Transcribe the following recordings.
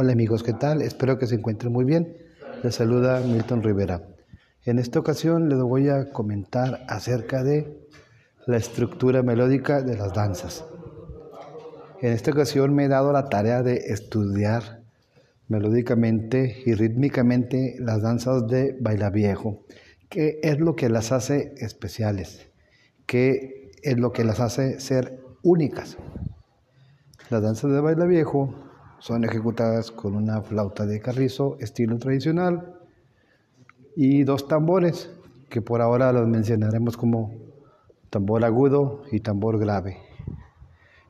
Hola amigos, ¿qué tal? Espero que se encuentren muy bien. Les saluda Milton Rivera. En esta ocasión les voy a comentar acerca de la estructura melódica de las danzas. En esta ocasión me he dado la tarea de estudiar melódicamente y rítmicamente las danzas de viejo. qué es lo que las hace especiales, qué es lo que las hace ser únicas. Las danzas de baile viejo son ejecutadas con una flauta de carrizo estilo tradicional y dos tambores que por ahora los mencionaremos como tambor agudo y tambor grave,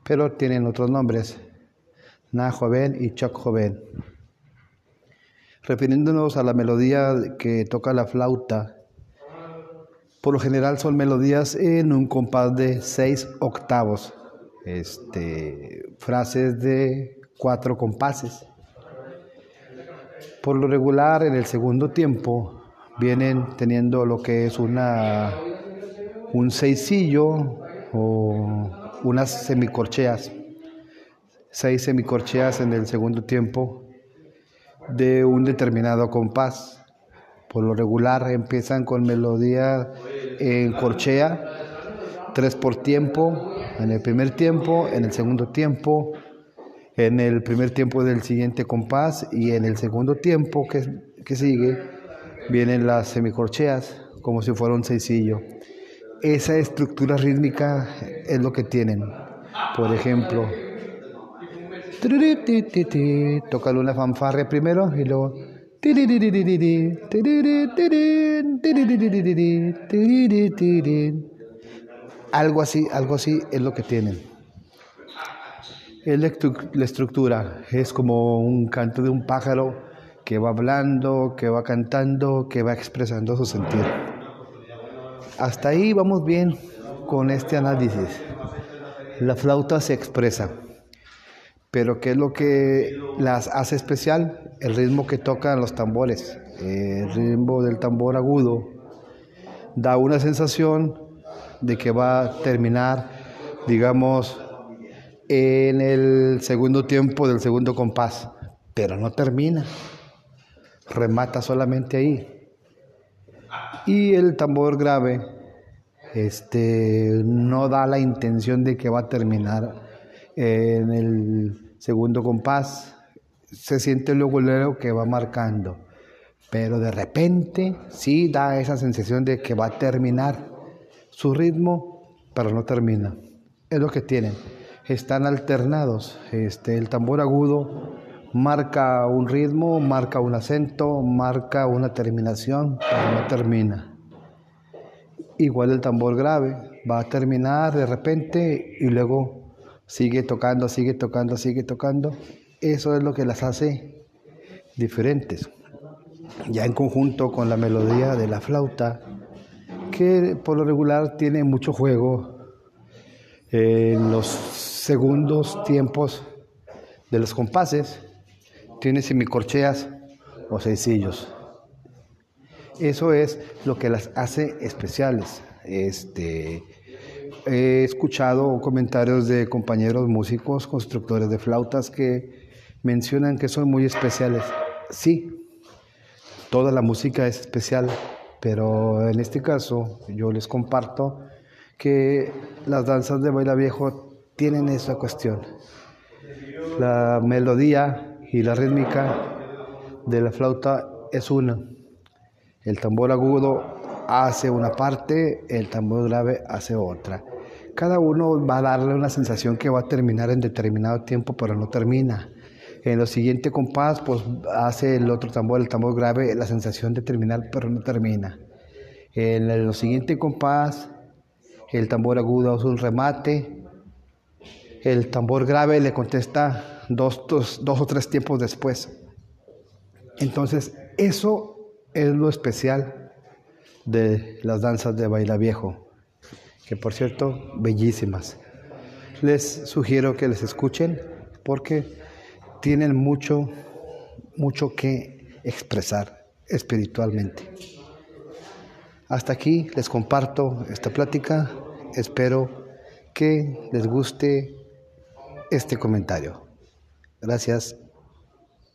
pero tienen otros nombres, Na joven y Choc joven. Refiriéndonos a la melodía que toca la flauta, por lo general son melodías en un compás de seis octavos, este, frases de cuatro compases. Por lo regular, en el segundo tiempo vienen teniendo lo que es una, un seisillo o unas semicorcheas. Seis semicorcheas en el segundo tiempo de un determinado compás. Por lo regular empiezan con melodía en corchea, tres por tiempo, en el primer tiempo, en el segundo tiempo, en el primer tiempo del siguiente compás y en el segundo tiempo que, que sigue vienen las semicorcheas como si fuera un sencillo. Esa estructura rítmica es lo que tienen. Por ejemplo, toca una fanfarria primero y luego algo así, algo así es lo que tienen. La estructura, es como un canto de un pájaro que va hablando, que va cantando, que va expresando su sentir. Hasta ahí vamos bien con este análisis. La flauta se expresa, pero ¿qué es lo que las hace especial? El ritmo que tocan los tambores, el ritmo del tambor agudo, da una sensación de que va a terminar, digamos, en el segundo tiempo del segundo compás, pero no termina, remata solamente ahí. Y el tambor grave este, no da la intención de que va a terminar en el segundo compás, se siente luego luego que va marcando, pero de repente sí da esa sensación de que va a terminar su ritmo, pero no termina. Es lo que tienen. Están alternados. Este, el tambor agudo marca un ritmo, marca un acento, marca una terminación, pero no termina. Igual el tambor grave va a terminar de repente y luego sigue tocando, sigue tocando, sigue tocando. Eso es lo que las hace diferentes. Ya en conjunto con la melodía de la flauta, que por lo regular tiene mucho juego en los segundos tiempos de los compases, tiene semicorcheas o sencillos. Eso es lo que las hace especiales. Este, he escuchado comentarios de compañeros músicos, constructores de flautas que mencionan que son muy especiales. Sí, toda la música es especial, pero en este caso yo les comparto que las danzas de baila viejo tienen esa cuestión. La melodía y la rítmica de la flauta es una. El tambor agudo hace una parte, el tambor grave hace otra. Cada uno va a darle una sensación que va a terminar en determinado tiempo, pero no termina. En lo siguiente compás, pues hace el otro tambor, el tambor grave, la sensación de terminar, pero no termina. En lo siguiente compás, el tambor agudo hace un remate. El tambor grave le contesta dos, dos, dos o tres tiempos después. Entonces, eso es lo especial de las danzas de baila viejo, que por cierto, bellísimas. Les sugiero que les escuchen porque tienen mucho, mucho que expresar espiritualmente. Hasta aquí les comparto esta plática. Espero que les guste este comentario. Gracias.